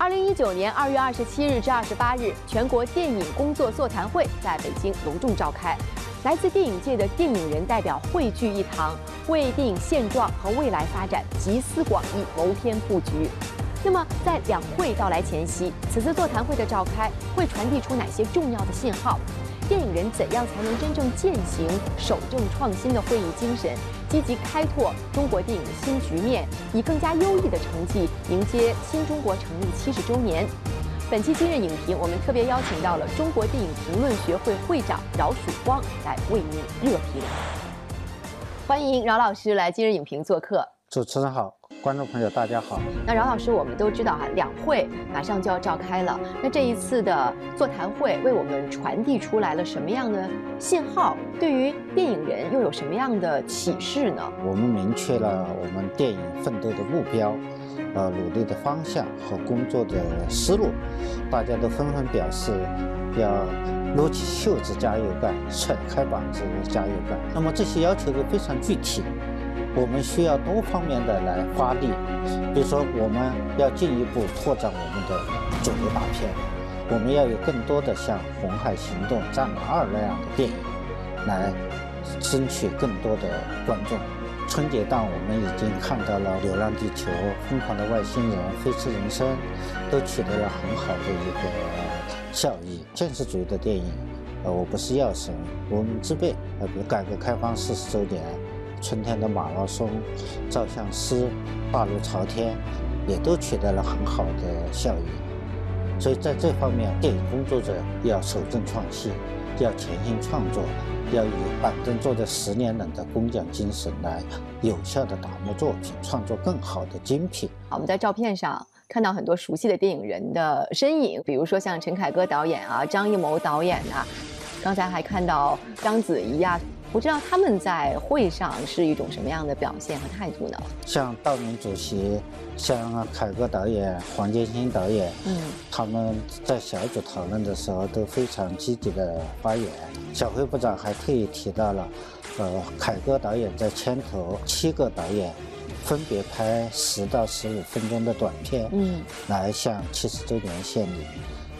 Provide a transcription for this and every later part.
二零一九年二月二十七日至二十八日，全国电影工作座谈会在北京隆重召开，来自电影界的电影人代表汇聚一堂，为电影现状和未来发展集思广益，谋篇布局。那么，在两会到来前夕，此次座谈会的召开会传递出哪些重要的信号？电影人怎样才能真正践行守正创新的会议精神，积极开拓中国电影新局面，以更加优异的成绩迎接新中国成立七十周年？本期今日影评，我们特别邀请到了中国电影评论学会会长饶曙光来为您热评。欢迎饶老师来今日影评做客。主持人好。观众朋友，大家好。那饶老师，我们都知道哈，两会马上就要召开了。那这一次的座谈会为我们传递出来了什么样的信号？对于电影人又有什么样的启示呢？我们明确了我们电影奋斗的目标，呃，努力的方向和工作的思路，大家都纷纷表示要撸起袖子加油干，甩开膀子加油干。那么这些要求都非常具体。我们需要多方面的来发力，比如说，我们要进一步拓展我们的主流大片，我们要有更多的像《红海行动》《战狼二》那样的电影，来争取更多的观众。春节档我们已经看到了《流浪地球》《疯狂的外星人》《飞驰人生》，都取得了很好的一个效益。现实主义的电影，呃，我不是药神，我们之辈。呃，改革开放四十周年。春天的马拉松、照相师、大路朝天，也都取得了很好的效益。所以在这方面，电影工作者要守正创新，要潜心创作，要以板凳坐在十年冷的工匠精神来有效的打磨作品，创作更好的精品。好，我们在照片上看到很多熟悉的电影人的身影，比如说像陈凯歌导演啊、张艺谋导演啊，刚才还看到章子怡啊。不知道他们在会上是一种什么样的表现和态度呢？像道明主席、像凯歌导演、黄建新导演，嗯，他们在小组讨论的时候都非常积极的发言。小辉部长还特意提到了，呃，凯歌导演在牵头七个导演分别拍十到十五分钟的短片，嗯，来向七十周年献礼。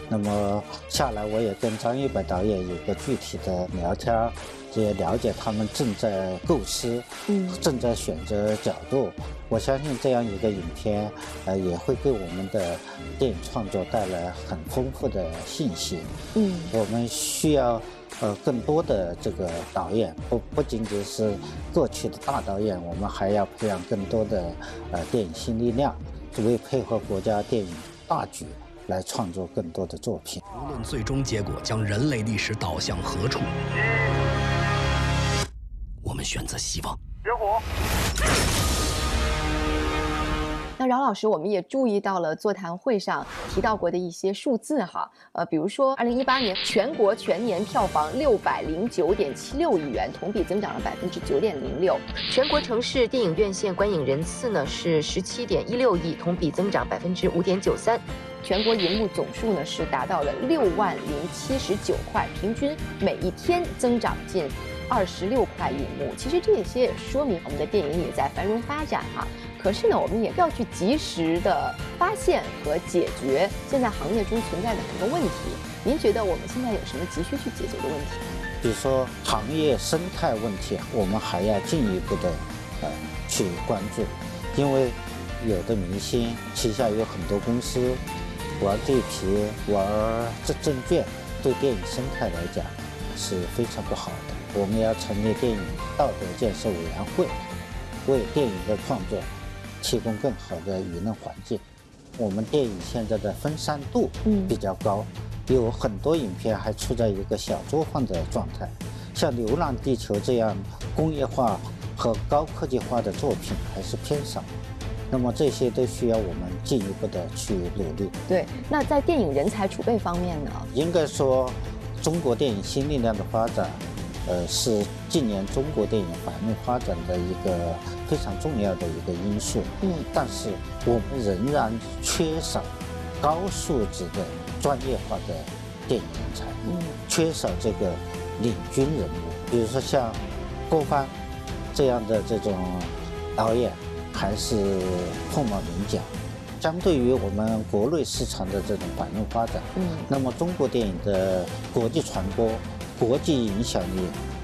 那么下来，我也跟张一白导演有个具体的聊天。也了解他们正在构思，嗯，正在选择角度。我相信这样一个影片，呃，也会给我们的电影创作带来很丰富的信息。嗯，我们需要呃更多的这个导演，不不仅仅是过去的大导演，我们还要培养更多的呃电影新力量，为配合国家电影大局来创作更多的作品。无论最终结果将人类历史导向何处。选择希望。点火。那饶老师，我们也注意到了座谈会上提到过的一些数字哈，呃，比如说二零一八年全国全年票房六百零九点七六亿元，同比增长了百分之九点零六。全国城市电影院线观影人次呢是十七点一六亿，同比增长百分之五点九三。全国银幕总数呢是达到了六万零七十九块，平均每一天增长近。二十六块银幕，其实这些也说明我们的电影也在繁荣发展哈。可是呢，我们也要去及时的发现和解决现在行业中存在的很多问题。您觉得我们现在有什么急需去解决的问题？比如说行业生态问题，我们还要进一步的呃去关注，因为有的明星旗下有很多公司玩地皮、玩这证券，对电影生态来讲是非常不好的。我们要成立电影道德建设委员会，为电影的创作提供更好的舆论环境。我们电影现在的分散度比较高，有很多影片还处在一个小作坊的状态。像《流浪地球》这样工业化和高科技化的作品还是偏少。那么这些都需要我们进一步的去努力。对，那在电影人才储备方面呢？应该说，中国电影新力量的发展。呃，是近年中国电影繁荣发展的一个非常重要的一个因素。嗯，但是我们仍然缺少高素质的专业化的电影人才，嗯，缺少这个领军人物。比如说像郭帆这样的这种导演，还是凤毛麟角。相对于我们国内市场的这种繁荣发展，嗯，那么中国电影的国际传播、国际影响力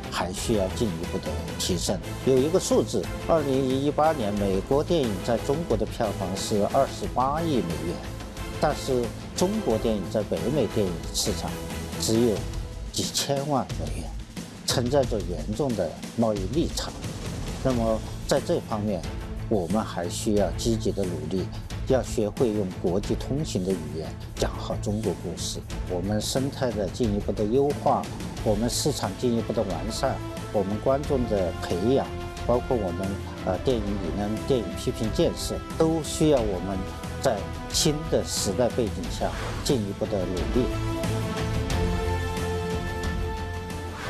还需要进一步的提升。有一个数字，二零一八年美国电影在中国的票房是二十八亿美元，但是中国电影在北美电影市场只有几千万美元，存在着严重的贸易逆差。那么在这方面，我们还需要积极的努力。要学会用国际通行的语言讲好中国故事。我们生态的进一步的优化，我们市场进一步的完善，我们观众的培养，包括我们呃电影理论、电影批评建设，都需要我们在新的时代背景下进一步的努力。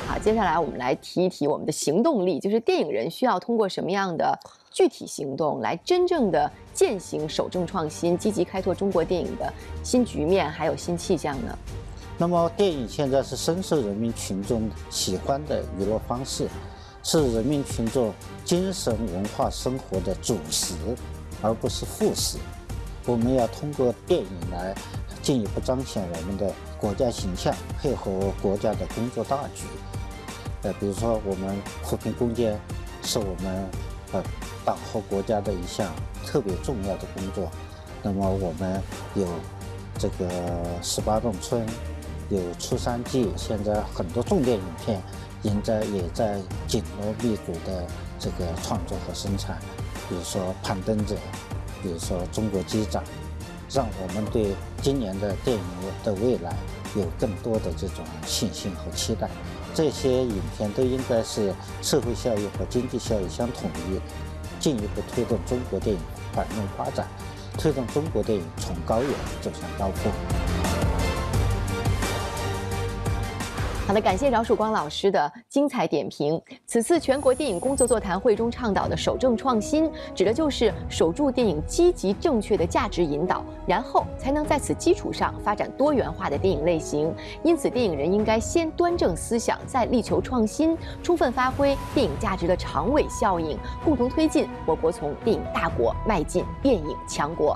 好，接下来我们来提一提我们的行动力，就是电影人需要通过什么样的具体行动来真正的。践行守正创新，积极开拓中国电影的新局面，还有新气象呢。那么，电影现在是深受人民群众喜欢的娱乐方式，是人民群众精神文化生活的主食，而不是副食。我们要通过电影来进一步彰显我们的国家形象，配合国家的工作大局。呃，比如说，我们扶贫攻坚，是我们呃党和国家的一项。特别重要的工作，那么我们有这个十八洞村，有出山记，现在很多重点影片，也在也在紧锣密鼓的这个创作和生产，比如说《攀登者》，比如说《中国机长》，让我们对今年的电影的未来有更多的这种信心和期待。这些影片都应该是社会效益和经济效益相统一。进一步推动中国电影繁荣发展，推动中国电影从高原走向高峰。好的，感谢饶曙光老师的精彩点评。此次全国电影工作座谈会中倡导的守正创新，指的就是守住电影积极正确的价值引导，然后才能在此基础上发展多元化的电影类型。因此，电影人应该先端正思想，再力求创新，充分发挥电影价值的长尾效应，共同推进我国从电影大国迈进电影强国。